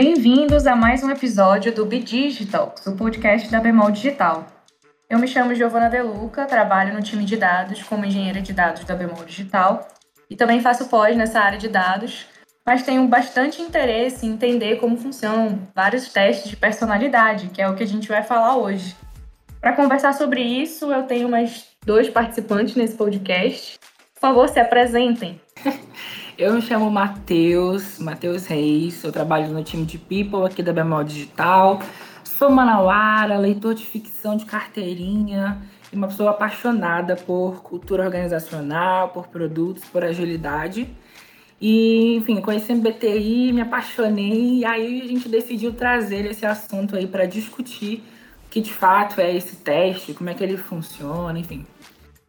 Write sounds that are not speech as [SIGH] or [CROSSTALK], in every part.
Bem-vindos a mais um episódio do Digital, o podcast da Bemol Digital. Eu me chamo Giovana Deluca, trabalho no time de dados como engenheira de dados da Bemol Digital e também faço pós nessa área de dados, mas tenho bastante interesse em entender como funcionam vários testes de personalidade, que é o que a gente vai falar hoje. Para conversar sobre isso, eu tenho mais dois participantes nesse podcast. Por favor, se apresentem. [LAUGHS] Eu me chamo Matheus, Matheus Reis, eu trabalho no time de People aqui da Bemol Digital. Sou manauara, leitor de ficção de carteirinha e uma pessoa apaixonada por cultura organizacional, por produtos, por agilidade. E, enfim, conheci MBTI, me apaixonei e aí a gente decidiu trazer esse assunto aí para discutir o que de fato é esse teste, como é que ele funciona, enfim.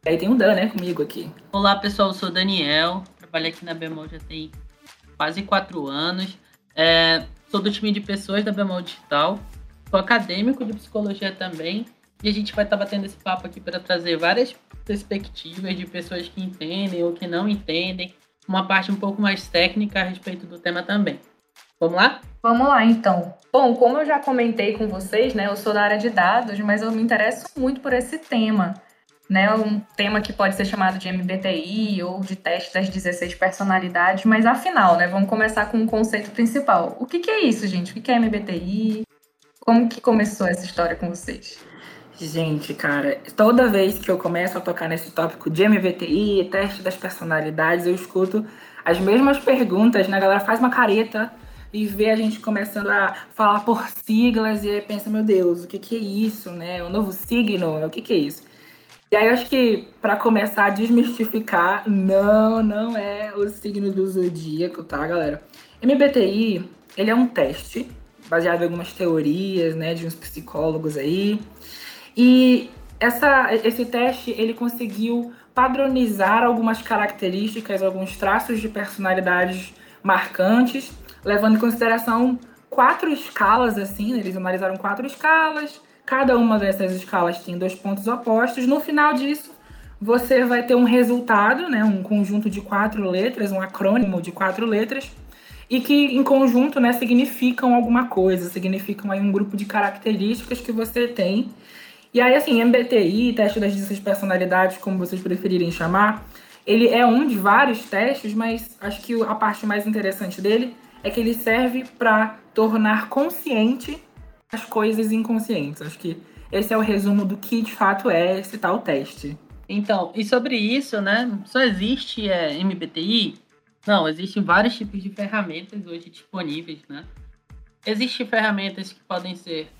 Aí tem o Dan, né, comigo aqui. Olá, pessoal, eu sou o Daniel, trabalho aqui na Bemol já tem quase quatro anos. É, sou do time de pessoas da Bemol Digital, sou acadêmico de psicologia também, e a gente vai estar batendo esse papo aqui para trazer várias perspectivas de pessoas que entendem ou que não entendem, uma parte um pouco mais técnica a respeito do tema também. Vamos lá? Vamos lá, então. Bom, como eu já comentei com vocês, né, eu sou da área de dados, mas eu me interesso muito por esse tema né, um tema que pode ser chamado de MBTI ou de teste das 16 personalidades, mas afinal, né, vamos começar com o conceito principal. O que, que é isso, gente? O que, é MBTI? Como que começou essa história com vocês? Gente, cara, toda vez que eu começo a tocar nesse tópico de MBTI, teste das personalidades, eu escuto as mesmas perguntas, né? A galera faz uma careta e vê a gente começando a falar por siglas e aí pensa, meu Deus, o que, que é isso, né? O novo signo, o que, que é isso? E aí, acho que para começar a desmistificar, não, não é o signo do zodíaco, tá, galera? MBTI, ele é um teste baseado em algumas teorias, né, de uns psicólogos aí. E essa, esse teste, ele conseguiu padronizar algumas características, alguns traços de personalidades marcantes, levando em consideração quatro escalas, assim, né? eles analisaram quatro escalas, Cada uma dessas escalas tem dois pontos opostos. No final disso, você vai ter um resultado, né, um conjunto de quatro letras, um acrônimo de quatro letras, e que em conjunto né, significam alguma coisa, significam aí um grupo de características que você tem. E aí, assim, MBTI, teste das 16 personalidades, como vocês preferirem chamar, ele é um de vários testes, mas acho que a parte mais interessante dele é que ele serve para tornar consciente as coisas inconscientes. Acho que esse é o resumo do que de fato é esse tal teste. Então, e sobre isso, né? Só existe é, MBTI? Não, existem vários tipos de ferramentas hoje disponíveis, né? Existem ferramentas que podem ser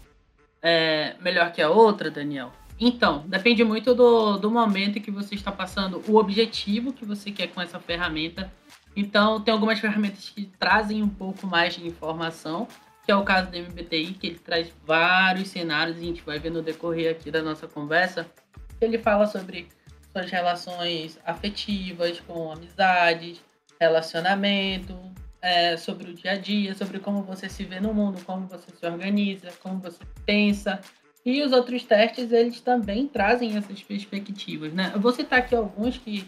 é, melhor que a outra, Daniel? Então, depende muito do, do momento que você está passando, o objetivo que você quer com essa ferramenta. Então, tem algumas ferramentas que trazem um pouco mais de informação que é o caso do MBTI, que ele traz vários cenários, e a gente vai ver no decorrer aqui da nossa conversa. Ele fala sobre suas relações afetivas, com amizades, relacionamento, é, sobre o dia a dia, sobre como você se vê no mundo, como você se organiza, como você pensa. E os outros testes, eles também trazem essas perspectivas, né? Eu vou citar aqui alguns que,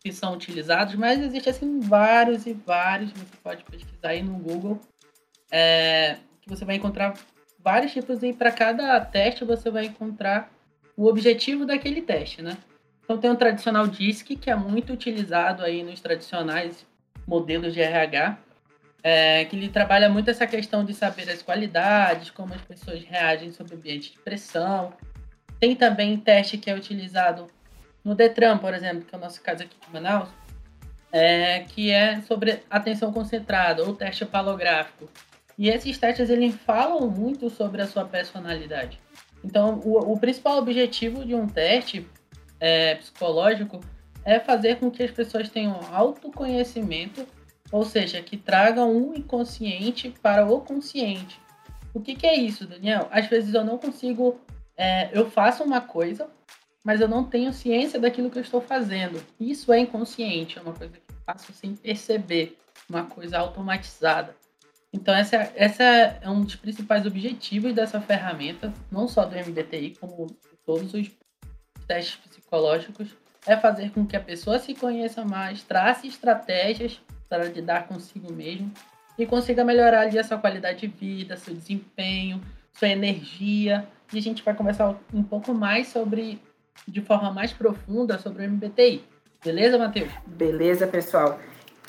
que são utilizados, mas existem assim vários e vários, você pode pesquisar aí no Google é, que você vai encontrar vários tipos e para cada teste você vai encontrar o objetivo daquele teste, né? Então tem o tradicional DISC, que é muito utilizado aí nos tradicionais modelos de RH, é, que ele trabalha muito essa questão de saber as qualidades, como as pessoas reagem sob ambiente de pressão. Tem também teste que é utilizado no Detran, por exemplo, que é o nosso caso aqui de Manaus, é, que é sobre atenção concentrada, ou teste palográfico, e esses testes eles falam muito sobre a sua personalidade. Então, o, o principal objetivo de um teste é, psicológico é fazer com que as pessoas tenham autoconhecimento, ou seja, que tragam um inconsciente para o consciente. O que, que é isso, Daniel? Às vezes eu não consigo. É, eu faço uma coisa, mas eu não tenho ciência daquilo que eu estou fazendo. Isso é inconsciente, é uma coisa que eu faço sem perceber, uma coisa automatizada. Então, essa, essa é um dos principais objetivos dessa ferramenta, não só do MBTI, como todos os testes psicológicos, é fazer com que a pessoa se conheça mais, trace estratégias para lidar consigo mesmo e consiga melhorar ali a sua qualidade de vida, seu desempenho, sua energia. E a gente vai conversar um pouco mais sobre, de forma mais profunda, sobre o MBTI. Beleza, Matheus? Beleza, pessoal.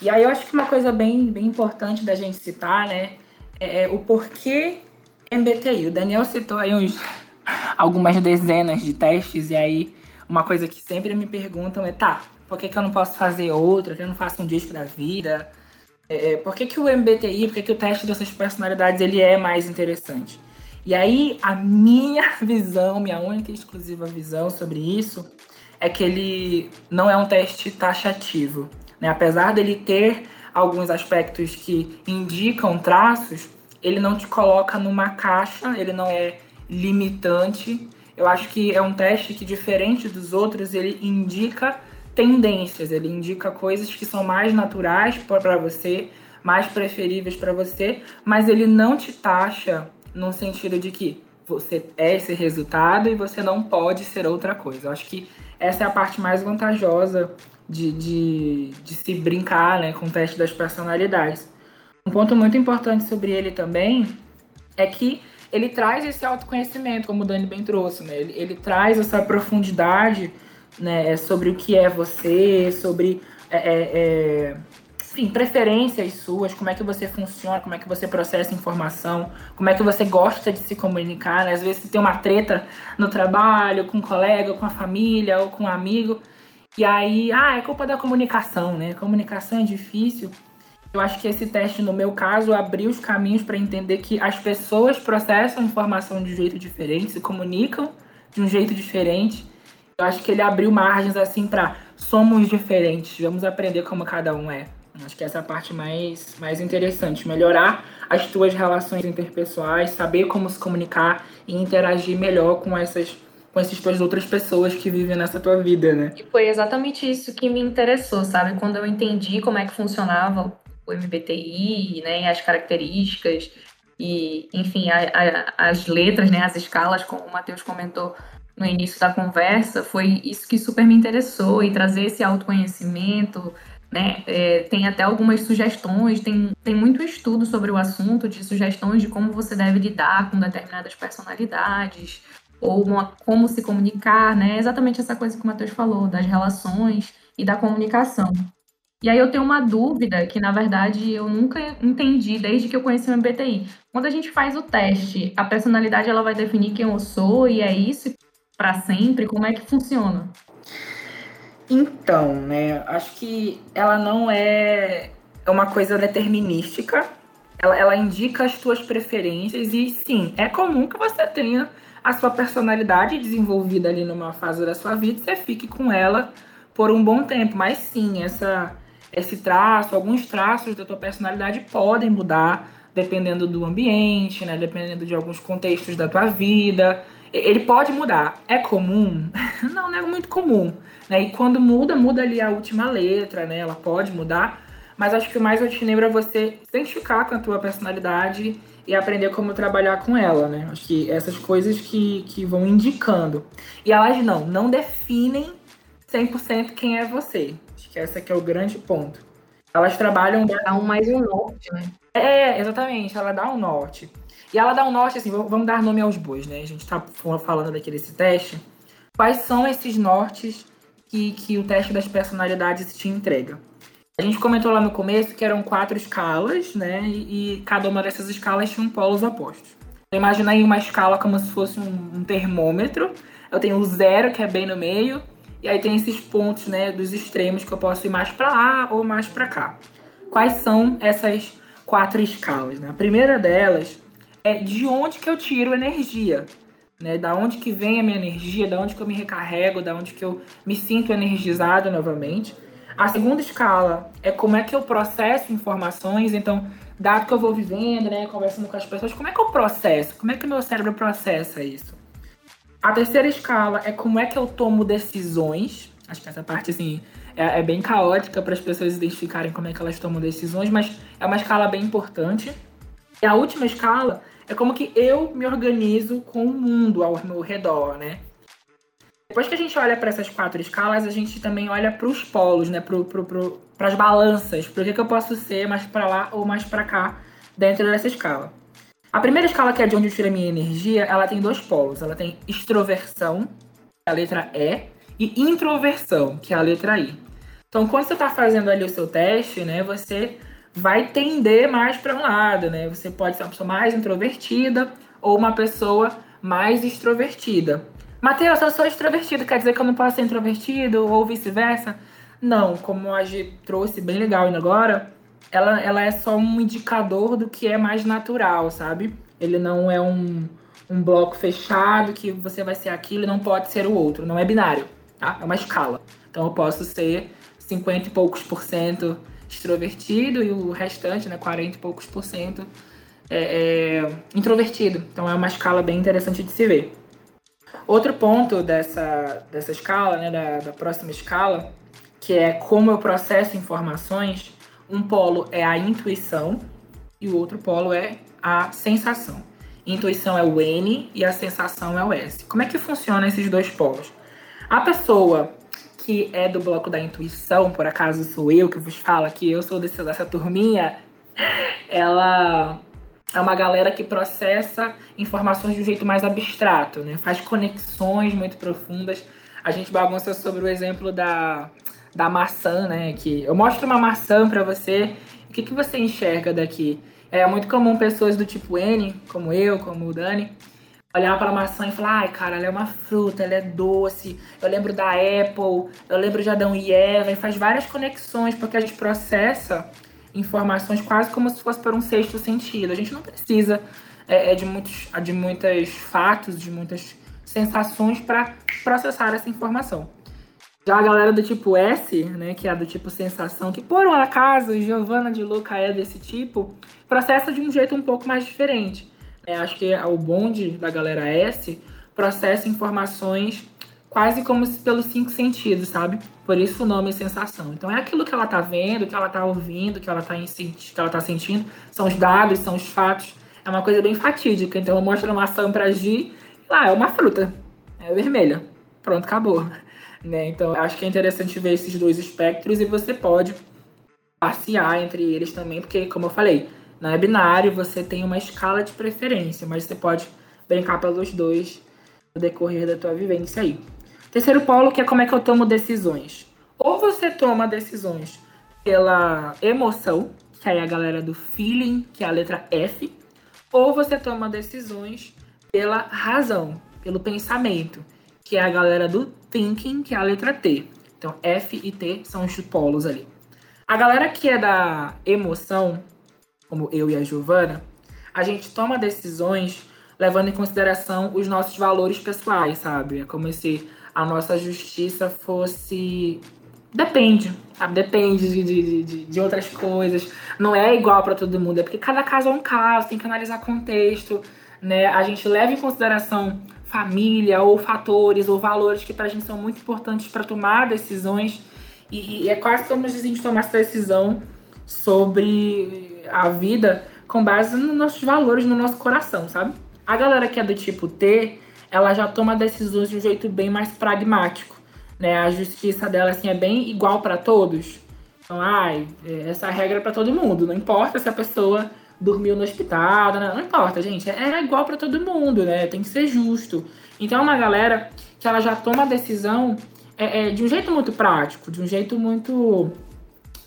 E aí eu acho que uma coisa bem, bem importante da gente citar, né, é, é o porquê MBTI. O Daniel citou aí uns, algumas dezenas de testes, e aí uma coisa que sempre me perguntam é, tá, por que, que eu não posso fazer outra? Que eu não faço um disco da vida? É, é por que, que o MBTI, por que, que o teste dessas personalidades ele é mais interessante? E aí, a minha [LAUGHS] visão, minha única e exclusiva visão sobre isso é que ele não é um teste taxativo. Né? Apesar dele ter alguns aspectos que indicam traços, ele não te coloca numa caixa, ele não é limitante. Eu acho que é um teste que, diferente dos outros, ele indica tendências, ele indica coisas que são mais naturais para você, mais preferíveis para você, mas ele não te taxa no sentido de que você é esse resultado e você não pode ser outra coisa. Eu acho que essa é a parte mais vantajosa de, de, de se brincar né, com o teste das personalidades. Um ponto muito importante sobre ele também é que ele traz esse autoconhecimento, como o Dani bem trouxe, né? Ele, ele traz essa profundidade né, sobre o que é você, sobre é, é, é, enfim, preferências suas, como é que você funciona, como é que você processa informação, como é que você gosta de se comunicar. Né? Às vezes você tem uma treta no trabalho, com um colega, com a família ou com um amigo, e aí, ah, é culpa da comunicação, né? Comunicação é difícil. Eu acho que esse teste, no meu caso, abriu os caminhos para entender que as pessoas processam informação de um jeito diferente, se comunicam de um jeito diferente. Eu acho que ele abriu margens assim para somos diferentes, vamos aprender como cada um é. Acho que essa é parte mais, mais interessante. Melhorar as tuas relações interpessoais, saber como se comunicar e interagir melhor com essas com essas outras pessoas que vivem nessa tua vida, né? E foi exatamente isso que me interessou, sabe? Quando eu entendi como é que funcionava o MBTI, né, as características e, enfim, a, a, as letras, né, as escalas, como o Matheus comentou no início da conversa, foi isso que super me interessou e trazer esse autoconhecimento, né? É, tem até algumas sugestões, tem, tem muito estudo sobre o assunto, de sugestões de como você deve lidar com determinadas personalidades, ou uma, como se comunicar, né? Exatamente essa coisa que o Matheus falou, das relações e da comunicação. E aí eu tenho uma dúvida que, na verdade, eu nunca entendi desde que eu conheci o MBTI. Quando a gente faz o teste, a personalidade ela vai definir quem eu sou e é isso para sempre? Como é que funciona? Então, né, acho que ela não é uma coisa determinística. Ela, ela indica as tuas preferências e sim, é comum que você tenha a sua personalidade desenvolvida ali numa fase da sua vida você fique com ela por um bom tempo. Mas sim, essa esse traço, alguns traços da tua personalidade podem mudar dependendo do ambiente, né? Dependendo de alguns contextos da tua vida. Ele pode mudar. É comum? [LAUGHS] não, não é muito comum. Né? E quando muda, muda ali a última letra, né? Ela pode mudar. Mas acho que o mais lembro é você se identificar com a tua personalidade e aprender como trabalhar com ela, né? Acho que essas coisas que, que vão indicando. E elas não, não definem 100% quem é você. Acho que esse aqui é o grande ponto. Elas trabalham. Dá um mais um norte, né? É, exatamente. Ela dá um norte. E ela dá um norte, assim, vamos dar nome aos bois, né? A gente tá falando daqui desse teste. Quais são esses nortes que, que o teste das personalidades te entrega? A gente comentou lá no começo que eram quatro escalas, né? E, cada uma dessas escalas tinha um polos opostos. Então, imagina aí uma escala como se fosse um, um termômetro. Eu tenho o zero, que é bem no meio, e aí tem esses pontos, né, dos extremos que eu posso ir mais para lá ou mais para cá. Quais são essas quatro escalas? Né? A primeira delas é de onde que eu tiro energia, né? Da onde que vem a minha energia, da onde que eu me recarrego, da onde que eu me sinto energizado novamente. A segunda escala é como é que eu processo informações, então, dado que eu vou vivendo, né, conversando com as pessoas, como é que eu processo? Como é que o meu cérebro processa isso? A terceira escala é como é que eu tomo decisões. Acho que essa parte, assim, é, é bem caótica para as pessoas identificarem como é que elas tomam decisões, mas é uma escala bem importante. E a última escala é como que eu me organizo com o mundo ao meu redor, né? Depois que a gente olha para essas quatro escalas, a gente também olha para os polos, né? Para pro, pro, as balanças. Por que, que eu posso ser mais para lá ou mais para cá dentro dessa escala. A primeira escala, que é de onde eu tiro a minha energia, ela tem dois polos. Ela tem extroversão, que é a letra E, e introversão, que é a letra I. Então, quando você está fazendo ali o seu teste, né, você vai tender mais para um lado, né? Você pode ser uma pessoa mais introvertida ou uma pessoa mais extrovertida. Matheus, eu sou extrovertido, quer dizer que eu não posso ser introvertido ou vice-versa? Não, como a G trouxe bem legal ainda agora, ela, ela é só um indicador do que é mais natural, sabe? Ele não é um, um bloco fechado que você vai ser aquilo e não pode ser o outro. Não é binário, tá? É uma escala. Então eu posso ser 50 e poucos por cento extrovertido e o restante, né, 40 e poucos por cento é, é introvertido. Então é uma escala bem interessante de se ver. Outro ponto dessa, dessa escala, né, da, da próxima escala, que é como eu processo informações, um polo é a intuição e o outro polo é a sensação. Intuição é o N e a sensação é o S. Como é que funciona esses dois polos? A pessoa que é do bloco da intuição, por acaso sou eu que vos falo aqui, eu sou desse, dessa turminha, [LAUGHS] ela é uma galera que processa informações de um jeito mais abstrato, né? Faz conexões muito profundas. A gente bagunça sobre o exemplo da, da maçã, né? Que eu mostro uma maçã para você, o que, que você enxerga daqui? É muito comum pessoas do tipo N, como eu, como o Dani, olhar para a maçã e falar: ai, cara, ela é uma fruta, ela é doce. Eu lembro da Apple, eu lembro de Adão e Eva, e faz várias conexões, porque a gente processa informações quase como se fosse por um sexto sentido. A gente não precisa é, é de, muitos, de muitos fatos, de muitas sensações para processar essa informação. Já a galera do tipo S, né, que é do tipo sensação, que por um acaso Giovanna de Luca é desse tipo, processa de um jeito um pouco mais diferente. É, acho que o bonde da galera S processa informações quase como se pelos cinco sentidos, sabe? Por isso o nome é sensação. Então é aquilo que ela tá vendo, que ela tá ouvindo, que ela tá, que ela tá sentindo, são os dados, são os fatos. É uma coisa bem fatídica. Então eu mostro uma maçã pra Gi, lá é uma fruta, é vermelha. Pronto, acabou. [LAUGHS] Né? Então, acho que é interessante ver esses dois espectros e você pode passear entre eles também, porque, como eu falei, não é binário, você tem uma escala de preferência, mas você pode brincar pelos dois no decorrer da tua vivência aí. Terceiro polo, que é como é que eu tomo decisões. Ou você toma decisões pela emoção, que aí é a galera do feeling, que é a letra F, ou você toma decisões pela razão, pelo pensamento, que é a galera do thinking, que é a letra T. Então, F e T são os polos ali. A galera que é da emoção, como eu e a Giovana, a gente toma decisões levando em consideração os nossos valores pessoais, sabe? É como se a nossa justiça fosse. Depende, sabe? Depende de, de, de, de outras coisas. Não é igual para todo mundo, é porque cada caso é um caso, tem que analisar contexto, né? A gente leva em consideração família, ou fatores, ou valores que para a gente são muito importantes para tomar decisões. E, e, é quase como se a gente tomasse decisão sobre a vida com base nos nossos valores, no nosso coração, sabe? A galera que é do tipo T, ela já toma decisões de um jeito bem mais pragmático, né? A justiça dela assim é bem igual para todos. Então, ai, essa regra é para todo mundo, não importa se a pessoa dormiu no hospital, não, não importa, gente. É, é igual para todo mundo, né? Tem que ser justo. Então é uma galera que ela já toma a decisão é, é, de um jeito muito prático, de um jeito muito.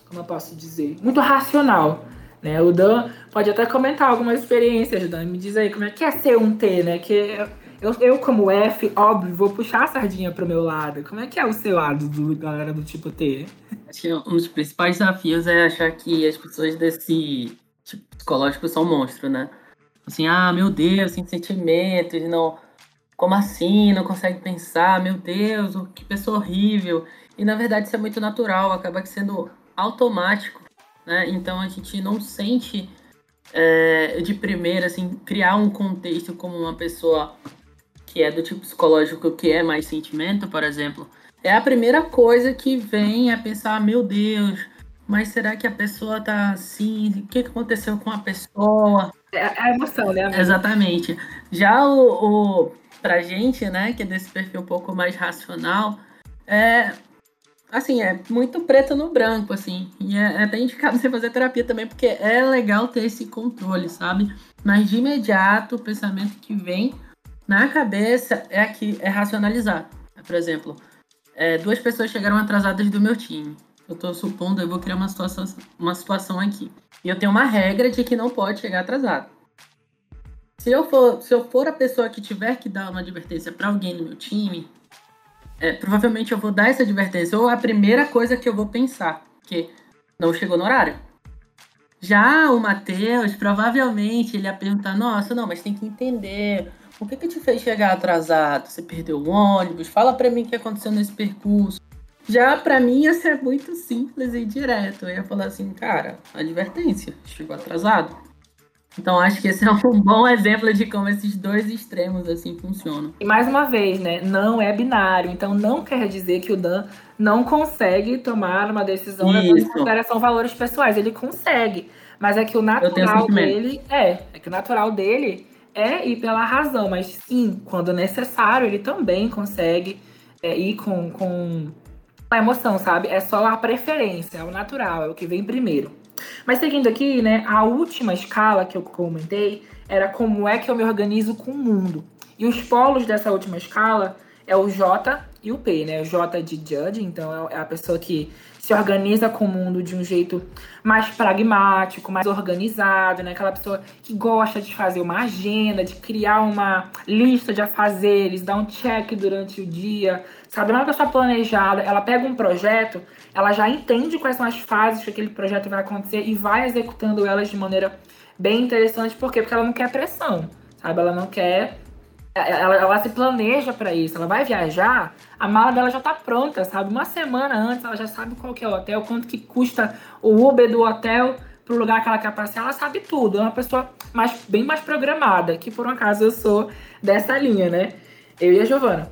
Como eu posso dizer? Muito racional. Né? O Dan pode até comentar algumas experiências, Dan. Me diz aí como é que é ser um T, né? Que eu, eu, como F, óbvio, vou puxar a sardinha pro meu lado. Como é que é o seu lado, do, galera do tipo T? Acho que um dos principais desafios é achar que as pessoas desse tipo, psicológico são monstros, né? Assim, ah, meu Deus, sem sentimentos, não. Como assim? Não consegue pensar, meu Deus, que pessoa horrível. E na verdade isso é muito natural, acaba sendo automático, né? Então a gente não sente é, de primeira, assim, criar um contexto como uma pessoa que é do tipo psicológico que é mais sentimento, por exemplo. É a primeira coisa que vem a pensar, meu Deus, mas será que a pessoa tá assim? O que aconteceu com a pessoa? É a emoção, né? Amiga? Exatamente. Já o, o, pra gente, né, que é desse perfil um pouco mais racional, é assim, é muito preto no branco, assim. E é, é até indicado [LAUGHS] você fazer terapia também, porque é legal ter esse controle, sabe? Mas de imediato, o pensamento que vem na cabeça é aqui, é racionalizar. Por exemplo, é, duas pessoas chegaram atrasadas do meu time. Eu tô supondo, eu vou criar uma situação, uma situação aqui. E eu tenho uma regra de que não pode chegar atrasado. Se eu for, se eu for a pessoa que tiver que dar uma advertência para alguém no meu time, é, provavelmente eu vou dar essa advertência. Ou a primeira coisa que eu vou pensar, que não chegou no horário. Já o Matheus, provavelmente ele ia perguntar: Nossa, não, mas tem que entender. O que, que te fez chegar atrasado? Você perdeu o ônibus? Fala para mim o que aconteceu nesse percurso. Já para mim ia ser muito simples e direto. Eu ia falar assim, cara, advertência, chegou atrasado. Então acho que esse é um bom exemplo de como esses dois extremos assim funcionam. E mais uma vez, né, não é binário, então não quer dizer que o Dan não consegue tomar uma decisão levando em consideração valores pessoais, ele consegue, mas é que o natural dele é, é que o natural dele é ir pela razão, mas sim, quando necessário, ele também consegue é, ir com, com a emoção, sabe? É só a preferência, é o natural, é o que vem primeiro. Mas seguindo aqui, né, a última escala que eu comentei era como é que eu me organizo com o mundo. E os polos dessa última escala é o J e o P, né? O J de judge, então é a pessoa que se organiza com o mundo de um jeito mais pragmático, mais organizado, né? Aquela pessoa que gosta de fazer uma agenda, de criar uma lista de afazeres, dar um check durante o dia, sabe? Uma pessoa planejada, ela pega um projeto, ela já entende quais são as fases que aquele projeto vai acontecer e vai executando elas de maneira bem interessante. Por quê? Porque ela não quer pressão, sabe? Ela não quer. Ela, ela se planeja para isso. Ela vai viajar, a mala dela já tá pronta, sabe? Uma semana antes, ela já sabe qual que é o hotel, quanto que custa o Uber do hotel pro lugar que ela quer passear. Ela sabe tudo. É uma pessoa mais, bem mais programada, que por um acaso eu sou dessa linha, né? Eu e a Giovana.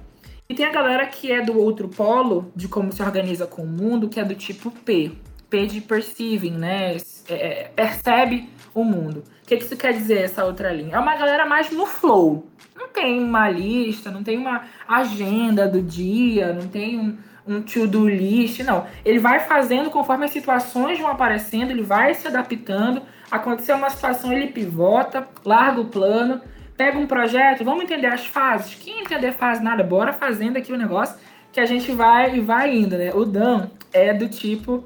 E tem a galera que é do outro polo, de como se organiza com o mundo, que é do tipo P. P de perceiving, né? É, é, percebe o mundo. O que, que isso quer dizer, essa outra linha? É uma galera mais no flow. Não tem uma lista, não tem uma agenda do dia, não tem um, um to-do list, não. Ele vai fazendo conforme as situações vão aparecendo, ele vai se adaptando. Aconteceu uma situação, ele pivota, larga o plano pega um projeto, vamos entender as fases. Quem entender fase nada, bora fazendo aqui o negócio que a gente vai e vai indo, né? O Dan é do tipo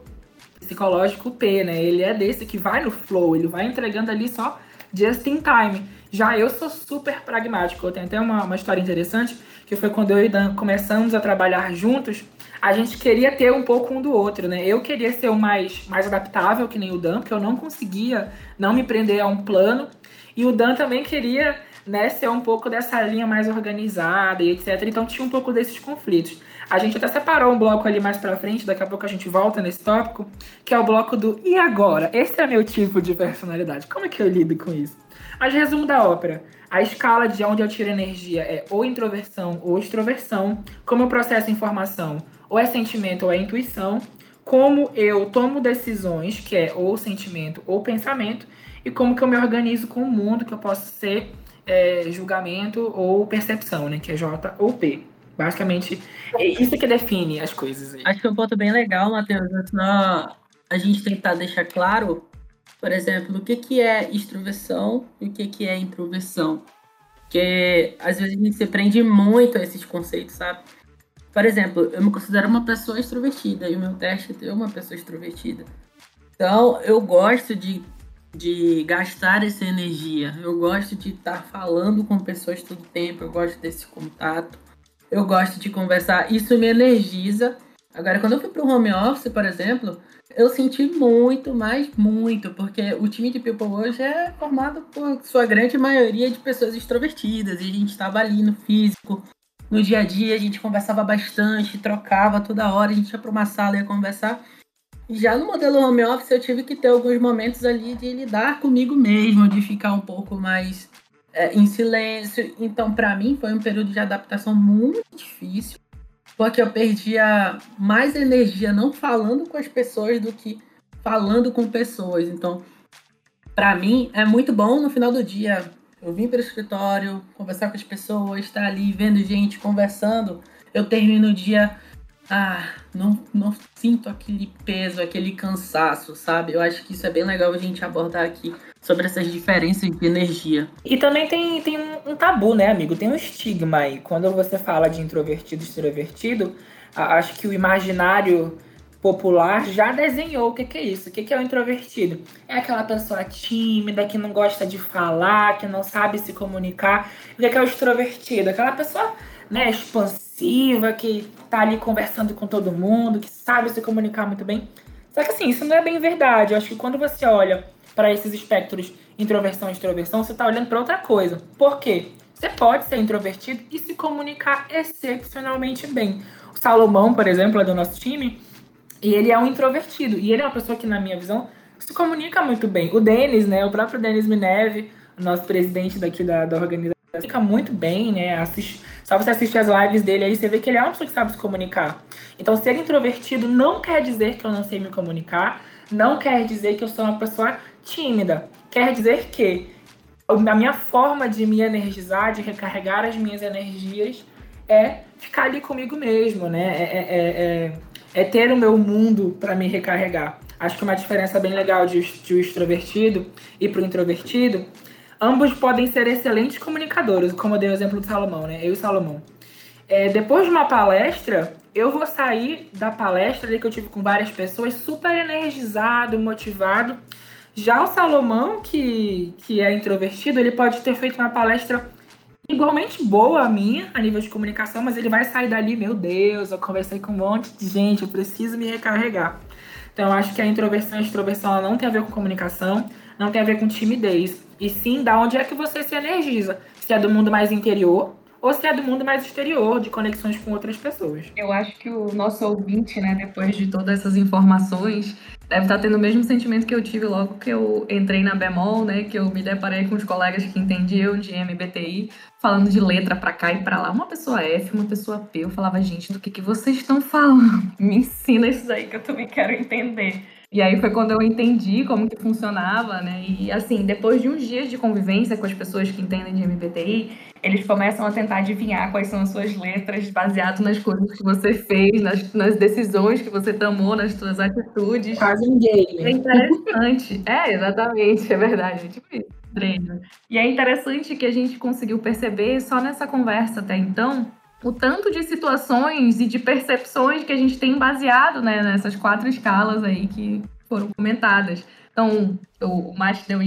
psicológico P, né? Ele é desse que vai no flow, ele vai entregando ali só just in time. Já eu sou super pragmático. Eu tenho até uma, uma história interessante, que foi quando eu e Dan começamos a trabalhar juntos, a gente queria ter um pouco um do outro, né? Eu queria ser o mais, mais adaptável, que nem o Dan, porque eu não conseguia não me prender a um plano. E o Dan também queria né, ser um pouco dessa linha mais organizada e etc. Então tinha um pouco desses conflitos. A gente até separou um bloco ali mais pra frente, daqui a pouco a gente volta nesse tópico, que é o bloco do e agora? Esse é meu tipo de personalidade. Como é que eu lido com isso? Mas resumo da ópera. A escala de onde eu tiro energia é ou introversão ou extroversão, como eu processo informação, ou é sentimento ou é intuição, como eu tomo decisões, que é ou sentimento ou pensamento, e como que eu me organizo com o mundo, que eu posso ser é, julgamento ou percepção, né? Que é J ou P. Basicamente, é isso que define as coisas aí. Acho que é um ponto bem legal, Matheus, é a gente tentar deixar claro, por exemplo, o que, que é extroversão e o que, que é introversão. Porque às vezes a gente se prende muito a esses conceitos, sabe? Por exemplo, eu me considero uma pessoa extrovertida e o meu teste é uma pessoa extrovertida. Então, eu gosto de de gastar essa energia. Eu gosto de estar falando com pessoas todo tempo, eu gosto desse contato, eu gosto de conversar. Isso me energiza. Agora, quando eu fui para o home office, por exemplo, eu senti muito, mas muito, porque o time de People hoje é formado por sua grande maioria de pessoas extrovertidas, e a gente estava ali no físico, no dia a dia, a gente conversava bastante, trocava toda hora, a gente ia para uma sala e ia conversar. Já no modelo home office, eu tive que ter alguns momentos ali de lidar comigo mesmo, de ficar um pouco mais é, em silêncio. Então, para mim, foi um período de adaptação muito difícil, porque eu perdia mais energia não falando com as pessoas do que falando com pessoas. Então, para mim, é muito bom no final do dia eu vim para o escritório, conversar com as pessoas, estar ali vendo gente, conversando, eu termino o dia ah, não, não sinto aquele peso, aquele cansaço, sabe? Eu acho que isso é bem legal a gente abordar aqui sobre essas diferenças de energia. E também tem, tem um, tabu, né, amigo? Tem um estigma aí. Quando você fala de introvertido e extrovertido, acho que o imaginário popular já desenhou o que, que é isso. O que, que é o introvertido? É aquela pessoa tímida, que não gosta de falar, que não sabe se comunicar. O que, que é o extrovertido? Aquela pessoa né, expansiva, que tá ali conversando com todo mundo, que sabe se comunicar muito bem. Só que assim, isso não é bem verdade. Eu acho que quando você olha para esses espectros introversão e extroversão, você tá olhando para outra coisa. Por quê? Você pode ser introvertido e se comunicar excepcionalmente bem. O Salomão, por exemplo, é do nosso time, e ele é um introvertido. E ele é uma pessoa que, na minha visão, se comunica muito bem. O Denis, né? O próprio Denis Mineve, nosso presidente daqui da, da organização, fica muito bem, né? Assiste, só você assistir as lives dele aí, você vê que ele é uma pessoa que sabe se comunicar. Então, ser introvertido não quer dizer que eu não sei me comunicar, não quer dizer que eu sou uma pessoa tímida. Quer dizer que a minha forma de me energizar, de recarregar as minhas energias, é ficar ali comigo mesmo, né? É, é, é, é, é ter o meu mundo para me recarregar. Acho que uma diferença bem legal de, de um extrovertido e para o introvertido Ambos podem ser excelentes comunicadores, como eu dei o exemplo do Salomão, né? Eu e Salomão. É, depois de uma palestra, eu vou sair da palestra que eu tive com várias pessoas super energizado, motivado. Já o Salomão, que, que é introvertido, ele pode ter feito uma palestra igualmente boa a minha, a nível de comunicação, mas ele vai sair dali, meu Deus, eu conversei com um monte de gente, eu preciso me recarregar. Então, eu acho que a introversão e a extroversão não tem a ver com comunicação, não tem a ver com timidez, e sim da onde é que você se energiza. Se é do mundo mais interior ou se é do mundo mais exterior, de conexões com outras pessoas. Eu acho que o nosso ouvinte, né, depois de todas essas informações, deve estar tendo o mesmo sentimento que eu tive logo que eu entrei na Bemol, né, que eu me deparei com os colegas que entendiam de MBTI, falando de letra para cá e para lá. Uma pessoa F, uma pessoa P. Eu falava, gente, do que, que vocês estão falando? [LAUGHS] Me ensina isso aí que eu também quero entender. E aí foi quando eu entendi como que funcionava, né? E assim, depois de uns dias de convivência com as pessoas que entendem de MBTI, eles começam a tentar adivinhar quais são as suas letras baseado nas coisas que você fez, nas, nas decisões que você tomou, nas suas atitudes. Quase um game. É interessante. [LAUGHS] é, exatamente, é verdade. Tipo isso, treino. E é interessante que a gente conseguiu perceber só nessa conversa até então o tanto de situações e de percepções que a gente tem baseado né, nessas quatro escalas aí que foram comentadas. Então, o Mate deu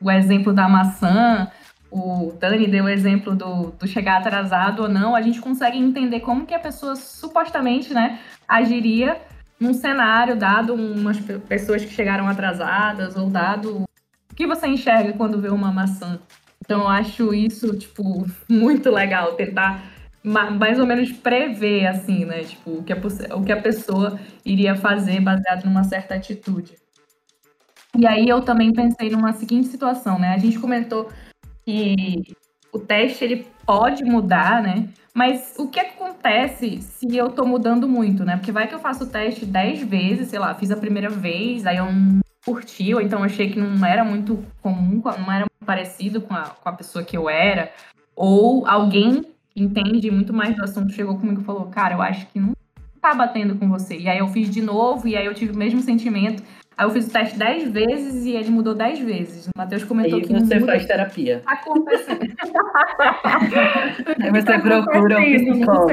o exemplo da maçã, o Dani deu o exemplo do, do, chegar atrasado ou não, a gente consegue entender como que a pessoa supostamente né, agiria num cenário, dado umas pessoas que chegaram atrasadas, ou dado o que você enxerga quando vê uma maçã. Então, eu acho isso, tipo, muito legal, tentar mais ou menos prever, assim, né? Tipo, o que, a, o que a pessoa iria fazer baseado numa certa atitude. E aí eu também pensei numa seguinte situação, né? A gente comentou que o teste ele pode mudar, né? Mas o que acontece se eu tô mudando muito, né? Porque vai que eu faço o teste 10 vezes, sei lá, fiz a primeira vez, aí eu não curti, ou então achei que não era muito comum, não era parecido com a, com a pessoa que eu era, ou alguém entende muito mais do assunto, chegou comigo e falou: Cara, eu acho que não tá batendo com você. E aí eu fiz de novo, e aí eu tive o mesmo sentimento. Aí eu fiz o teste 10 vezes e ele mudou 10 vezes. O Matheus comentou aí que você faz terapia. Acontecendo. [LAUGHS] aí você procura um psicólogo.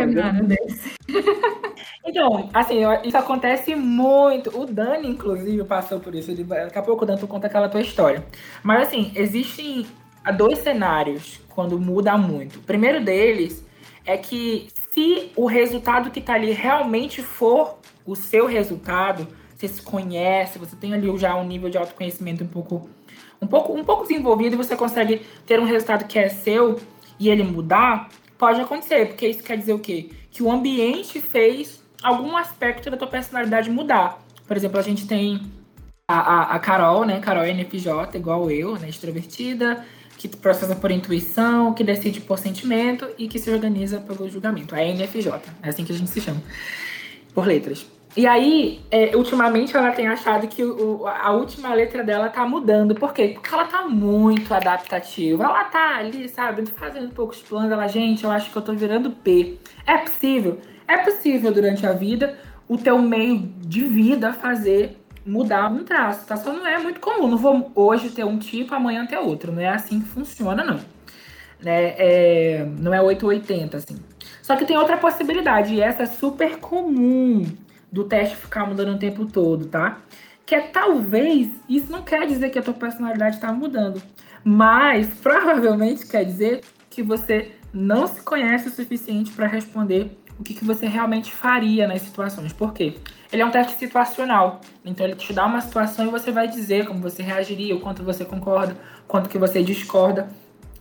Então, assim, isso acontece muito. O Dani, inclusive, passou por isso. Ele, daqui a pouco o Dani conta aquela tua história. Mas, assim, existem dois cenários quando muda muito. O primeiro deles é que se o resultado que está ali realmente for o seu resultado, você se conhece, você tem ali já um nível de autoconhecimento um pouco, um pouco, um pouco desenvolvido e você consegue ter um resultado que é seu e ele mudar, pode acontecer, porque isso quer dizer o quê? Que o ambiente fez algum aspecto da tua personalidade mudar. Por exemplo, a gente tem a, a, a Carol, né? Carol é NFJ, igual eu, né? Extrovertida, que processa por intuição, que decide por sentimento e que se organiza pelo julgamento. A NFJ, é assim que a gente se chama, por letras. E aí, é, ultimamente, ela tem achado que o, a última letra dela tá mudando. Por quê? Porque ela tá muito adaptativa. Ela tá ali, sabe, fazendo poucos planos. Ela, gente, eu acho que eu tô virando P. É possível? É possível durante a vida o teu meio de vida fazer mudar um traço, tá? Só não é muito comum. Não vou hoje ter um tipo, amanhã ter outro. Não é assim que funciona, não. Né? É, não é 880, assim. Só que tem outra possibilidade, e essa é super comum do teste ficar mudando o tempo todo, tá? Que é talvez, isso não quer dizer que a tua personalidade está mudando, mas provavelmente quer dizer que você não se conhece o suficiente para responder o que, que você realmente faria nas situações. Por quê? Ele é um teste situacional. Então ele te dá uma situação e você vai dizer como você reagiria, o quanto você concorda, quanto que você discorda.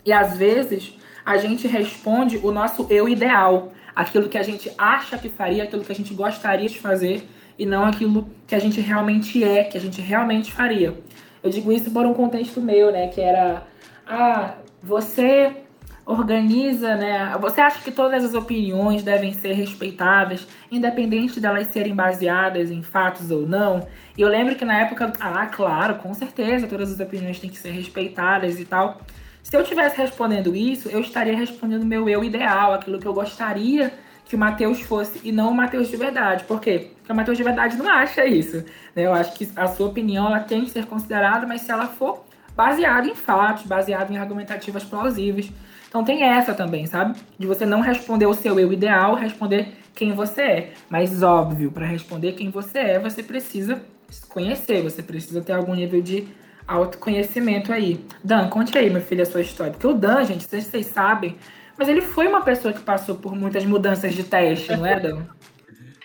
E às vezes a gente responde o nosso eu ideal aquilo que a gente acha que faria, aquilo que a gente gostaria de fazer e não aquilo que a gente realmente é, que a gente realmente faria. Eu digo isso por um contexto meu, né, que era ah, você organiza, né? Você acha que todas as opiniões devem ser respeitadas, independente delas serem baseadas em fatos ou não? E eu lembro que na época, ah, claro, com certeza, todas as opiniões têm que ser respeitadas e tal. Se eu estivesse respondendo isso, eu estaria respondendo meu eu ideal, aquilo que eu gostaria que o Mateus fosse e não o Mateus de verdade. Por quê? Porque o Mateus de verdade não acha isso. Né? Eu acho que a sua opinião ela tem que ser considerada, mas se ela for baseada em fatos, baseada em argumentativas plausíveis. Então tem essa também, sabe? De você não responder o seu eu ideal, responder quem você é. Mas óbvio, para responder quem você é, você precisa se conhecer, você precisa ter algum nível de autoconhecimento aí. Dan, conte aí, meu filho, a sua história. Porque o Dan, gente, vocês, vocês sabem, mas ele foi uma pessoa que passou por muitas mudanças de teste, não é, Dan?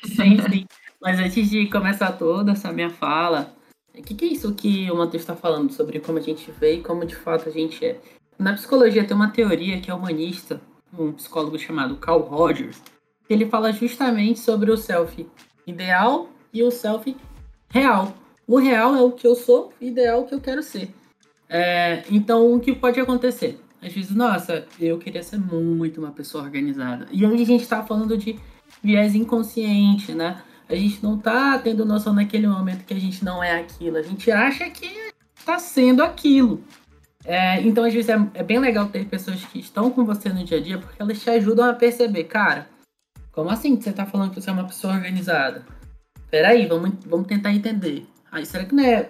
sim, sim. Mas antes de começar toda essa minha fala, o que, que, é isso que o Matheus está falando sobre como a gente vê e como de fato a gente é? Na psicologia tem uma teoria que é humanista, um psicólogo chamado Carl Rogers, que ele fala justamente sobre o self ideal e o self real. O real é o que eu sou, o ideal é o que eu quero ser. É, então, o que pode acontecer? Às vezes, nossa, eu queria ser muito uma pessoa organizada. E aí a gente está falando de viés inconsciente, né? A gente não tá tendo noção naquele momento que a gente não é aquilo. A gente acha que está sendo aquilo. É, então, às vezes, é, é, bem legal ter pessoas que estão com você no dia a dia, porque elas te ajudam a perceber, cara, como assim que você está falando que você é uma pessoa organizada? Peraí, vamos, vamos tentar entender. Aí, será que não é,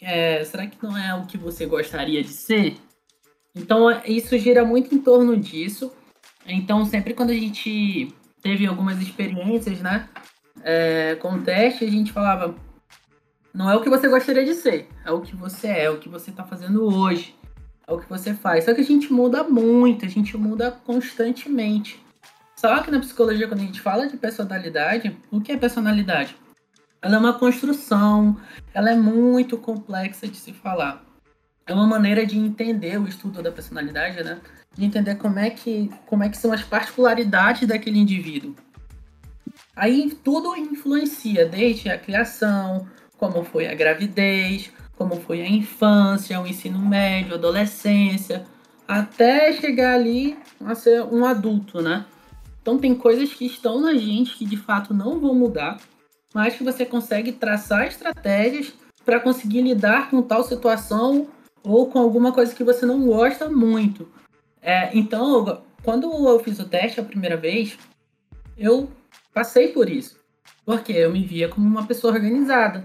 é, será que não é o que você gostaria de ser? Então, isso gira muito em torno disso. Então, sempre quando a gente teve algumas experiências, né, é, com teste, a gente falava, não é o que você gostaria de ser, é o que você é, é o que você está fazendo hoje, é o que você faz. Só que a gente muda muito, a gente muda constantemente. Só que na psicologia, quando a gente fala de personalidade, o que é personalidade? ela é uma construção, ela é muito complexa de se falar. É uma maneira de entender o estudo da personalidade, né? De entender como é que, como é que são as particularidades daquele indivíduo. Aí tudo influencia, desde a criação, como foi a gravidez, como foi a infância, o ensino médio, a adolescência, até chegar ali a ser um adulto, né? Então tem coisas que estão na gente que de fato não vão mudar, mas que você consegue traçar estratégias para conseguir lidar com tal situação ou com alguma coisa que você não gosta muito. É, então, quando eu fiz o teste a primeira vez, eu passei por isso. Porque eu me via como uma pessoa organizada.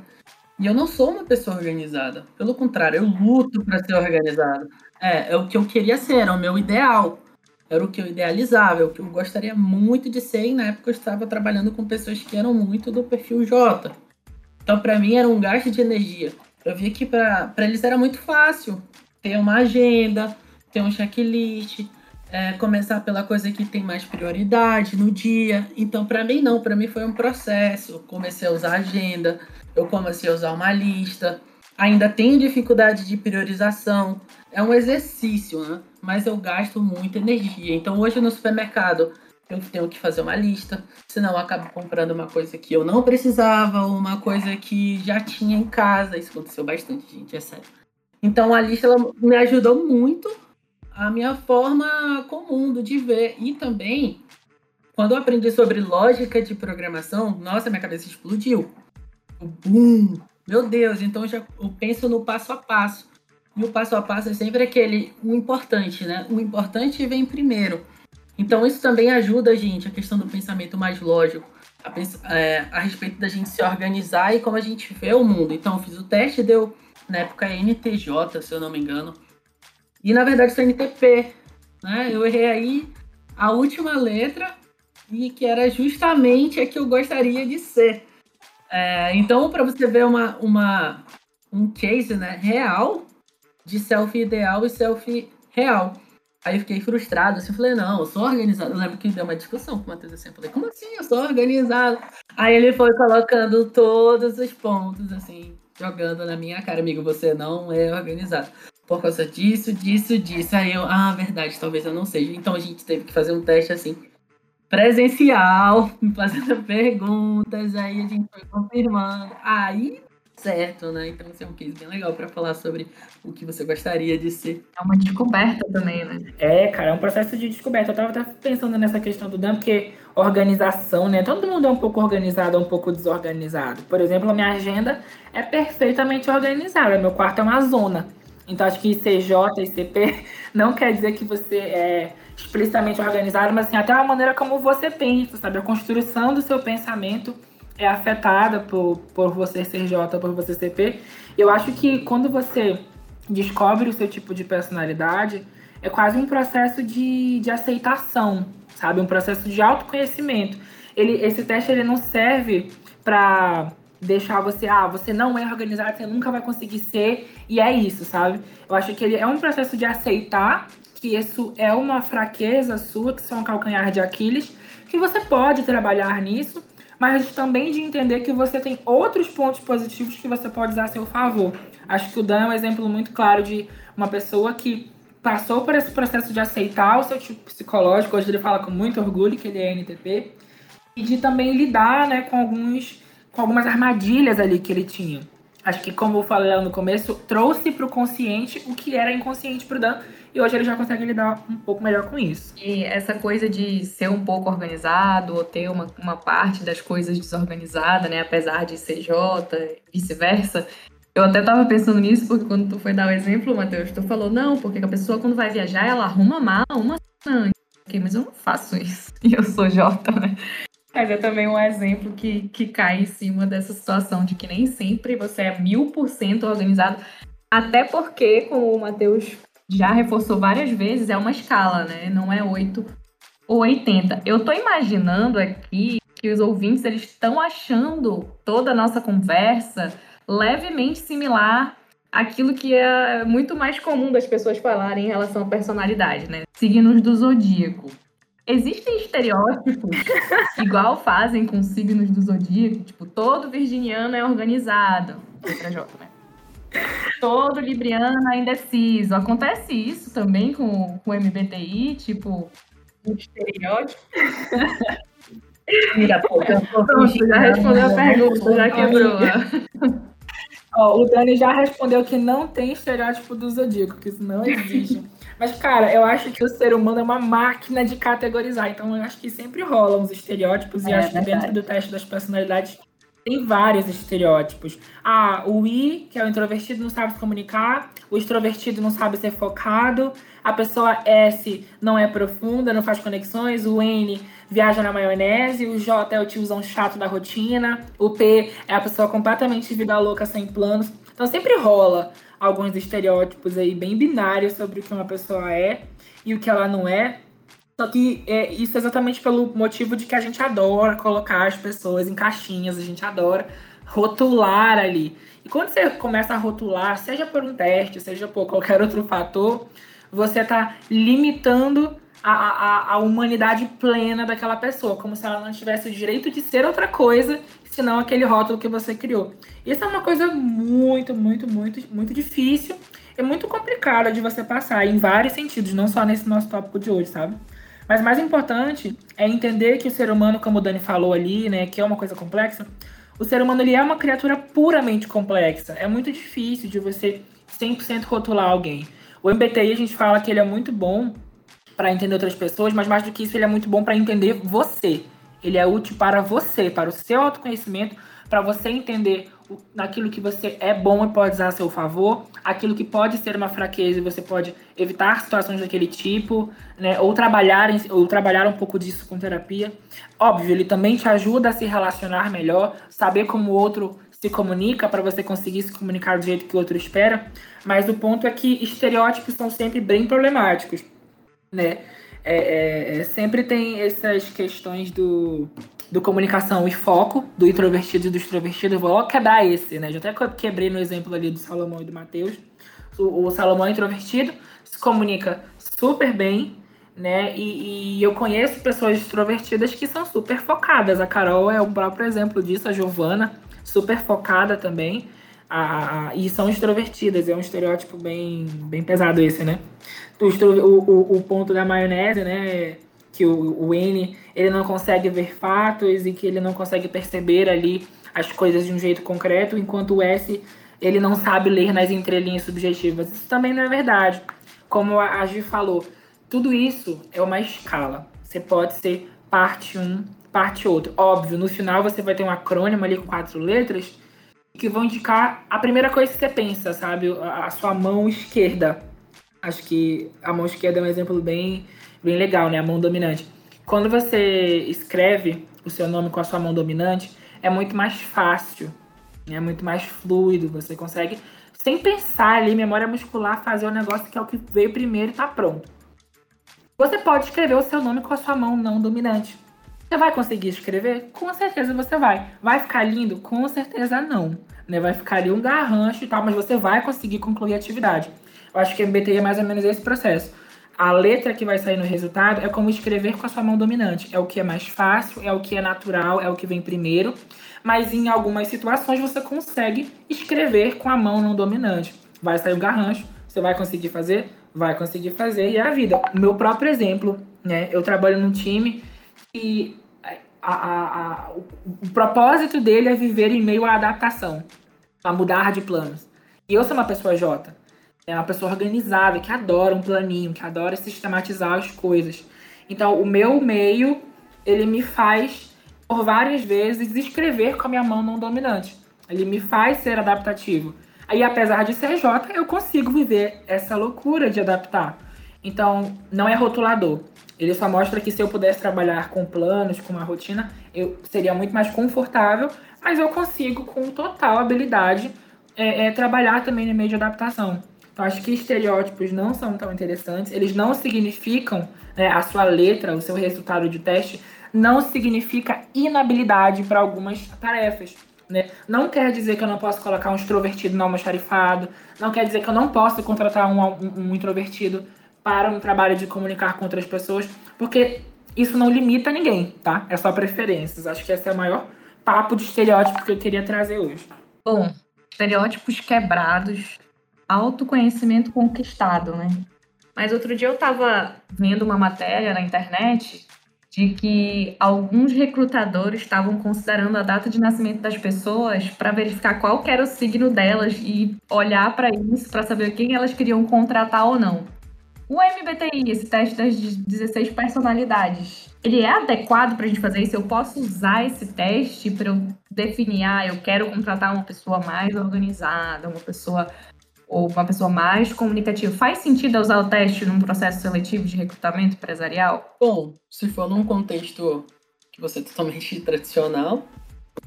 E eu não sou uma pessoa organizada. Pelo contrário, eu luto para ser organizada. É, é o que eu queria ser, era o meu ideal. Era o que eu idealizava, é o que eu gostaria muito de ser, e na época eu estava trabalhando com pessoas que eram muito do perfil J. Então, para mim, era um gasto de energia. Eu vi que para eles era muito fácil ter uma agenda, ter um checklist, é, começar pela coisa que tem mais prioridade no dia. Então, para mim, não. Para mim, foi um processo. Comecei a usar agenda, eu comecei a usar uma lista. Ainda tenho dificuldade de priorização. É um exercício, né? mas eu gasto muita energia. Então hoje no supermercado eu tenho que fazer uma lista, senão eu acabo comprando uma coisa que eu não precisava, uma coisa que já tinha em casa. Isso aconteceu bastante, gente, é sério. Então a lista ela me ajudou muito a minha forma comum de ver e também quando eu aprendi sobre lógica de programação, nossa, minha cabeça explodiu. Bum! Meu Deus, então já eu penso no passo a passo. E o passo a passo é sempre aquele, o importante, né? O importante vem primeiro. Então isso também ajuda a gente, a questão do pensamento mais lógico, a, é, a respeito da gente se organizar e como a gente vê o mundo. Então eu fiz o teste, deu na época NTJ, se eu não me engano. E na verdade foi NTP, né? Eu errei aí a última letra e que era justamente a que eu gostaria de ser. É, então, para você ver uma, uma, um case né, real de selfie ideal e selfie real. Aí eu fiquei frustrado, assim, falei, não, eu sou organizado. Eu lembro que deu uma discussão com o Matheus assim, eu falei, como assim? Eu sou organizado. Aí ele foi colocando todos os pontos, assim, jogando na minha cara, amigo, você não é organizado. Por causa disso, disso, disso. Aí eu, ah, verdade, talvez eu não seja. Então a gente teve que fazer um teste assim, presencial, fazendo [LAUGHS] perguntas, aí a gente foi confirmando. Aí certo, né? Então, esse é um case bem legal para falar sobre o que você gostaria de ser. É uma descoberta também, né? É, cara, é um processo de descoberta. Eu tava até pensando nessa questão do Dan, porque organização, né? Todo mundo é um pouco organizado, um pouco desorganizado. Por exemplo, a minha agenda é perfeitamente organizada. Meu quarto é uma zona. Então, acho que CJ e CP [LAUGHS] não quer dizer que você é explicitamente organizado, mas assim, até a maneira como você pensa, sabe? A construção do seu pensamento é afetada por, por você ser J, por você ser P. Eu acho que quando você descobre o seu tipo de personalidade, é quase um processo de, de aceitação, sabe? Um processo de autoconhecimento. Ele, esse teste ele não serve para deixar você, ah, você não é organizado, você nunca vai conseguir ser, e é isso, sabe? Eu acho que ele é um processo de aceitar que isso é uma fraqueza sua, que são um calcanhar de Aquiles, que você pode trabalhar nisso, mas também de entender que você tem outros pontos positivos que você pode usar a seu favor. Acho que o Dan é um exemplo muito claro de uma pessoa que passou por esse processo de aceitar o seu tipo psicológico, hoje ele fala com muito orgulho que ele é NTP, e de também lidar né, com, alguns, com algumas armadilhas ali que ele tinha. Acho que, como eu falei lá no começo, trouxe para o consciente o que era inconsciente para o Dan, e hoje ele já consegue lidar um pouco melhor com isso. E essa coisa de ser um pouco organizado ou ter uma, uma parte das coisas desorganizada, né? Apesar de ser J, vice-versa. Eu até tava pensando nisso, porque quando tu foi dar o exemplo, Matheus, tu falou, não, porque a pessoa quando vai viajar, ela arruma mala uma semana antes. Mas eu não faço isso. [LAUGHS] E eu sou J, né? Mas é também um exemplo que, que cai em cima dessa situação de que nem sempre você é mil por cento organizado. Até porque, como o Matheus já reforçou várias vezes, é uma escala, né? Não é 8 ou 80. Eu tô imaginando aqui que os ouvintes eles estão achando toda a nossa conversa levemente similar àquilo que é muito mais comum das pessoas falarem em relação à personalidade, né? Signos do zodíaco. Existem estereótipos [LAUGHS] igual fazem com signos do zodíaco, tipo, todo virginiano é organizado. Letra J, né? todo libriano é indeciso. Acontece isso também com, com o MBTI, tipo, um estereótipo. Mira, pô, Pronto, já respondeu a pergunta, já quebrou. Ó, o Dani já respondeu que não tem estereótipo do Zodíaco, que isso não existe. Mas, cara, eu acho que o ser humano é uma máquina de categorizar. Então, eu acho que sempre rolam os estereótipos. É, e acho que dentro do teste das personalidades tem vários estereótipos. Ah, o I, que é o introvertido, não sabe se comunicar. O extrovertido não sabe ser focado. A pessoa S não é profunda, não faz conexões. O N viaja na maionese. O J é o tiozão chato da rotina. O P é a pessoa completamente vida louca, sem planos. Então sempre rola alguns estereótipos aí bem binários sobre o que uma pessoa é e o que ela não é. Só que é, isso é exatamente pelo motivo de que a gente adora colocar as pessoas em caixinhas, a gente adora rotular ali. E quando você começa a rotular, seja por um teste, seja por qualquer outro fator, você está limitando a, a, a, humanidade plena daquela pessoa, como se ela não tivesse o direito de ser outra coisa, senão aquele rótulo que você criou. Isso é uma coisa muito, muito, muito, muito difícil e muito complicada de você passar em vários sentidos, não só nesse nosso tópico de hoje, sabe? Mas mais importante é entender que o ser humano, como o Dani falou ali, né, que é uma coisa complexa, o ser humano ele é uma criatura puramente complexa. É muito difícil de você 100% rotular alguém. O MBTI a gente fala que ele é muito bom para entender outras pessoas, mas mais do que isso, ele é muito bom para entender você. Ele é útil para você, para o seu autoconhecimento, para você entender naquilo que você é bom e pode usar a seu favor, aquilo que pode ser uma fraqueza e você pode evitar situações daquele tipo, né? Ou trabalhar, ou trabalhar um pouco disso com terapia. Óbvio, ele também te ajuda a se relacionar melhor, saber como o outro se comunica para você conseguir se comunicar do jeito que o outro espera. Mas o ponto é que estereótipos são sempre bem problemáticos, né? É, é, é sempre tem essas questões do do comunicação e foco, do introvertido e do extrovertido, eu vou logo quebrar esse, né? Já até quebrei no exemplo ali do Salomão e do Mateus. O, o Salomão é introvertido, se comunica super bem, né? E, e, eu conheço pessoas extrovertidas que são super focadas. A Carol é o próprio exemplo disso, a Giovana, super focada também. A, a, e são extrovertidas, é um estereótipo bem, bem pesado esse, né? O, o, o ponto da maionese, né? que o, o N ele não consegue ver fatos e que ele não consegue perceber ali as coisas de um jeito concreto, enquanto o S ele não sabe ler nas entrelinhas subjetivas. Isso também não é verdade. Como a Gi falou, tudo isso é uma escala. Você pode ser parte 1, um, parte outro. Óbvio, no final você vai ter um acrônimo ali com quatro letras que vão indicar a primeira coisa que você pensa, sabe? A sua mão esquerda. Acho que a mão esquerda é um exemplo bem bem legal, né? A mão dominante. Quando você escreve o seu nome com a sua mão dominante, é muito mais fácil, é muito mais fluido. Você consegue, sem pensar ali, memória muscular, fazer o negócio que é o que veio primeiro e tá pronto. Você pode escrever o seu nome com a sua mão não dominante. Você vai conseguir escrever? Com certeza você vai. Vai ficar lindo? Com certeza não. Né? Vai ficar ali um garrancho e tal, mas você vai conseguir concluir a atividade. Eu acho que MBTI é mais ou menos esse processo a letra que vai sair no resultado é como escrever com a sua mão dominante. É o que é mais fácil, é o que é natural, é o que vem primeiro. Mas em algumas situações você consegue escrever com a mão não dominante. Vai sair o garrancho, você vai conseguir fazer? Vai conseguir fazer, e é a vida. O meu próprio exemplo, né? Eu trabalho num time e a, a, a, o, o propósito dele é viver em meio à adaptação, a mudar de planos. E eu sou uma pessoa J é uma pessoa organizada, que adora um planinho, que adora sistematizar as coisas. Então, o meu meio, ele me faz, por várias vezes, escrever com a minha mão não dominante. Ele me faz ser adaptativo. Aí, apesar de ser J, eu consigo viver essa loucura de adaptar. Então, não é rotulador. Ele só mostra que se eu pudesse trabalhar com planos, com uma rotina, eu seria muito mais confortável, mas eu consigo, com total habilidade, é, é, trabalhar também no meio de adaptação. Então, acho que estereótipos não são tão interessantes. Eles não significam né, a sua letra, o seu resultado de teste, não significa inabilidade para algumas tarefas. Né? Não quer dizer que eu não posso colocar um extrovertido no almoxarifado, não quer dizer que eu não posso contratar um, um, um introvertido para um trabalho de comunicar com outras pessoas, porque isso não limita ninguém, tá? É só preferências. Acho que esse é o maior papo de estereótipo que eu queria trazer hoje. Bom, estereótipos quebrados autoconhecimento conquistado, né? Mas outro dia eu estava vendo uma matéria na internet de que alguns recrutadores estavam considerando a data de nascimento das pessoas para verificar qual era o signo delas e olhar para isso para saber quem elas queriam contratar ou não. O MBTI, esse teste das 16 personalidades, ele é adequado para a gente fazer isso? Eu posso usar esse teste para eu definir, ah, eu quero contratar uma pessoa mais organizada, uma pessoa ou uma pessoa mais comunicativa, faz sentido usar o teste num processo seletivo de recrutamento empresarial? Bom, se for num contexto que você é totalmente [LAUGHS] tradicional,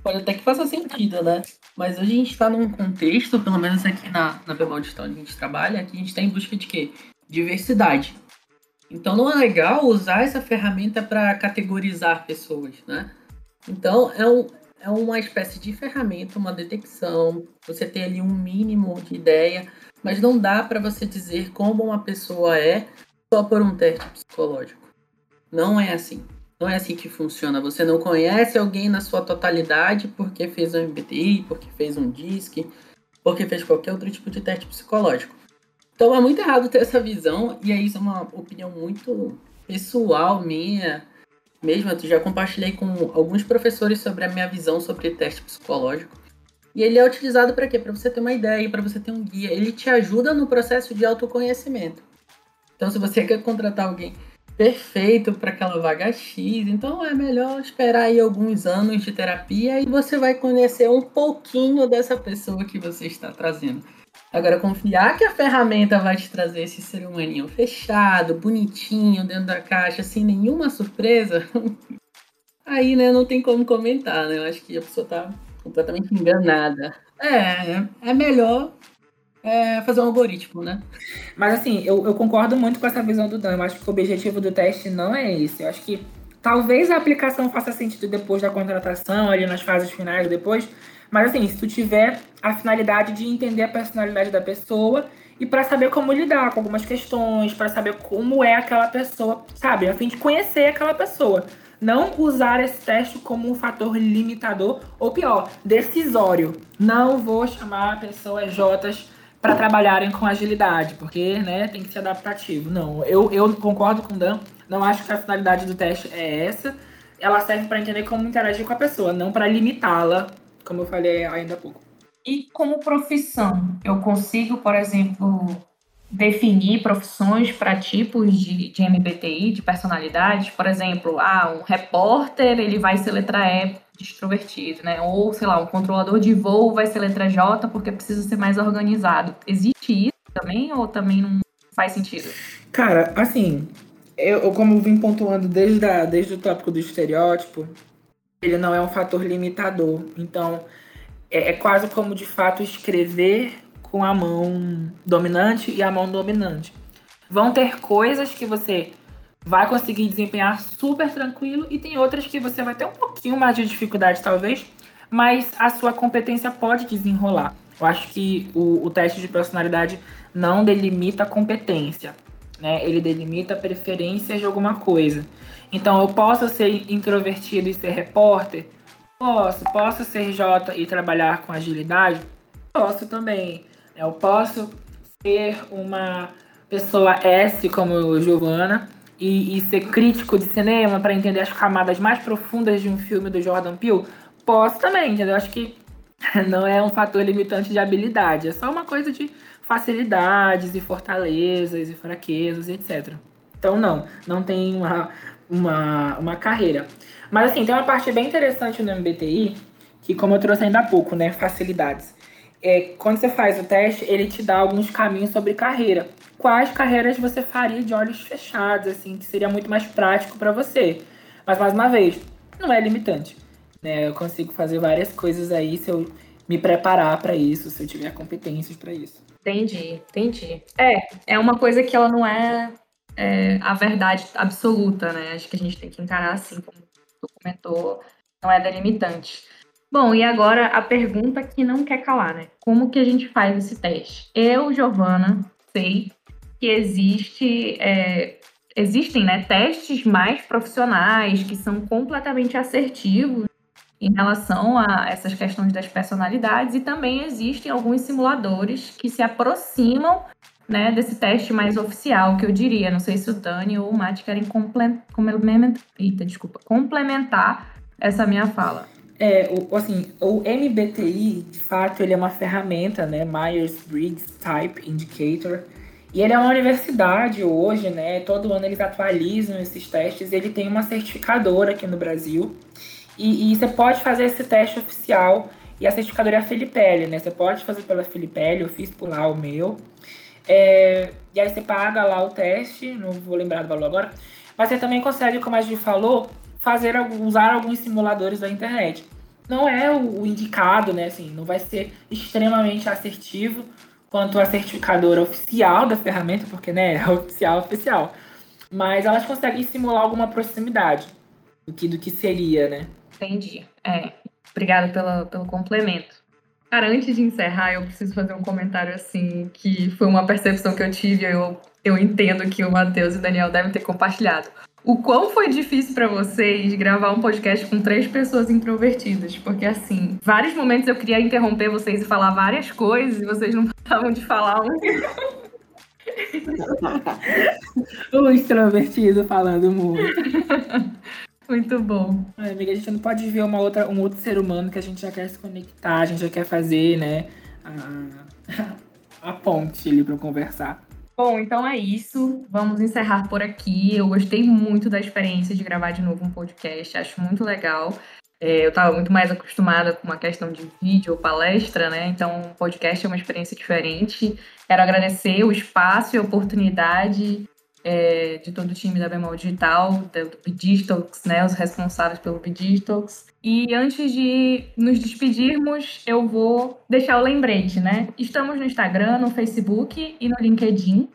pode até que faça sentido, né? Mas hoje a gente está num contexto, pelo menos aqui na, na Bemol Digital onde a gente trabalha, que a gente está em busca de quê? Diversidade. Então não é legal usar essa ferramenta para categorizar pessoas, né? Então é um, é uma espécie de ferramenta, uma detecção. Você tem ali um mínimo de ideia, mas não dá para você dizer como uma pessoa é só por um teste psicológico. Não é assim. Não é assim que funciona. Você não conhece alguém na sua totalidade porque fez um MBTI, porque fez um DISC, porque fez qualquer outro tipo de teste psicológico. Então é muito errado ter essa visão, e aí isso é uma opinião muito pessoal minha mesmo, eu já compartilhei com alguns professores sobre a minha visão sobre teste psicológico. E ele é utilizado para quê? Para você ter uma ideia, para você ter um guia. Ele te ajuda no processo de autoconhecimento. Então, se você [LAUGHS] quer contratar alguém perfeito para aquela vaga X. Então é melhor esperar aí alguns anos de terapia e você vai conhecer um pouquinho dessa pessoa que você está trazendo. Agora, confiar que a ferramenta vai te trazer esse ser humaninho fechado, bonitinho, dentro da caixa, sem nenhuma surpresa, [LAUGHS] aí, né, não tem como comentar, né? Eu acho que a pessoa tá completamente enganada. É, é melhor é, fazer um algoritmo, né? Mas assim, eu, eu concordo muito com essa visão do Dan. Eu acho que o objetivo do teste não é esse. Eu acho que talvez a aplicação faça sentido depois da contratação, ali nas fases finais depois. Mas assim, se tu tiver a finalidade de entender a personalidade da pessoa e para saber como lidar com algumas questões, para saber como é aquela pessoa, sabe? A fim de conhecer aquela pessoa. Não usar esse teste como um fator limitador ou pior, decisório. Não vou chamar pessoas Jotas para trabalharem com agilidade, porque né, tem que ser adaptativo. Não, eu, eu concordo com o Dan, não acho que a finalidade do teste é essa. Ela serve para entender como interagir com a pessoa, não para limitá-la, como eu falei ainda há pouco. E como profissão, eu consigo, por exemplo, definir profissões para tipos de, de MBTI, de personalidades? Por exemplo, ah, um repórter, ele vai ser letra E de extrovertido, né? Ou, sei lá, um controlador de voo vai ser letra J porque precisa ser mais organizado. Existe isso também ou também não faz sentido? Cara, assim, eu, eu como vim pontuando desde, a, desde o tópico do estereótipo, ele não é um fator limitador. Então, é, é quase como de fato escrever com a mão dominante e a mão dominante. Vão ter coisas que você vai conseguir desempenhar super tranquilo e tem outras que você vai ter um pouquinho mais de dificuldade, talvez, mas a sua competência pode desenrolar. Eu acho que o, o teste de personalidade não delimita a competência, né? Ele delimita preferências de alguma coisa. Então, eu posso ser introvertido e ser repórter? Posso. Posso ser J e trabalhar com agilidade? Posso também. Eu posso ser uma pessoa S como Giovanna e, e ser crítico de cinema para entender as camadas mais profundas de um filme do Jordan Peele? Posso também, entendeu? Acho que [LAUGHS] não é um fator limitante de habilidade, é só uma coisa de facilidades e fortalezas e fraquezas, etc. Então, não, não tem uma, uma, uma carreira. Mas, assim, tem uma parte bem interessante no MBTI, que, como eu trouxe ainda há pouco, né, facilidades. É, quando você faz o teste, ele te dá alguns caminhos sobre carreira. Quais carreiras você faria de olhos fechados, assim, que seria muito mais prático para você. Mas, mais uma vez, não é limitante. Né? Eu consigo fazer várias coisas aí se eu me preparar para isso, se eu tiver competências para isso. Entendi, entendi. É, é uma coisa que ela não é é, a verdade absoluta, né? Acho que a gente tem que encarar assim, como tu comentou, não é delimitante. Bom, e agora a pergunta que não quer calar, né? Como que a gente faz esse teste? Eu, Giovana, sei que existe, é, existem né, testes mais profissionais que são completamente assertivos em relação a essas questões das personalidades e também existem alguns simuladores que se aproximam né, desse teste mais oficial, que eu diria. Não sei se o Dani ou o Mati querem complementar, eita, desculpa, complementar essa minha fala. É, o, assim, o MBTI, de fato, ele é uma ferramenta, né, Myers-Briggs Type Indicator, e ele é uma universidade hoje, né, todo ano eles atualizam esses testes, ele tem uma certificadora aqui no Brasil, e, e você pode fazer esse teste oficial, e a certificadora é a Filipelli, né, você pode fazer pela Filipelli, eu fiz por lá o meu, é, e aí você paga lá o teste, não vou lembrar do valor agora, mas você também consegue, como a gente falou, fazer usar alguns simuladores da internet. Não é o, indicado, né? Assim, não vai ser extremamente assertivo quanto a certificadora oficial da ferramenta, porque né, é oficial oficial. Mas elas conseguem simular alguma proximidade do que, do que seria, né? Entendi. É. Obrigada pela, pelo complemento. Cara, antes de encerrar, eu preciso fazer um comentário assim, que foi uma percepção que eu tive, eu, eu entendo que o Matheus e o Daniel devem ter compartilhado. O quão foi difícil para vocês gravar um podcast com três pessoas introvertidas? Porque, assim, vários momentos eu queria interromper vocês e falar várias coisas e vocês não [LAUGHS] estavam de falar um. o [LAUGHS] extrovertido falando muito. [LAUGHS] Muito bom. Ai, amiga, a gente não pode ver uma outra, um outro ser humano que a gente já quer se conectar, a gente já quer fazer, né, a, a ponte ali pra conversar. Bom, então é isso. Vamos encerrar por aqui. Eu gostei muito da experiência de gravar de novo um podcast, acho muito legal. É, eu estava muito mais acostumada com uma questão de vídeo ou palestra, né? Então, o podcast é uma experiência diferente. Quero agradecer o espaço e a oportunidade é, de todo o time da Bemol Digital, do Bidistalks, né? Os responsáveis pelo Bidistalks. E antes de nos despedirmos, eu vou deixar o lembrete, né? Estamos no Instagram, no Facebook e no LinkedIn.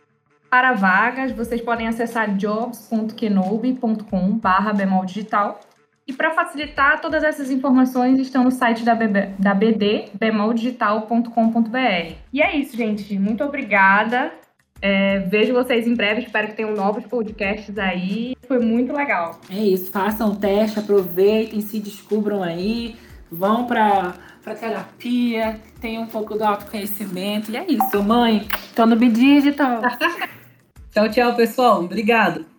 Para vagas, vocês podem acessar jobs.kenobi.com.br bemol digital e para facilitar, todas essas informações estão no site da, BB, da BD, bemoldigital.com.br. E é isso, gente. Muito obrigada. É, vejo vocês em breve. Espero que tenham novos podcasts aí. Foi muito legal. É isso. Façam o teste, aproveitem, se descubram aí. Vão para para terapia, tenham um pouco do autoconhecimento. E é isso, mãe. Tô no Bidigital. [LAUGHS] tchau, tchau, pessoal. Obrigado.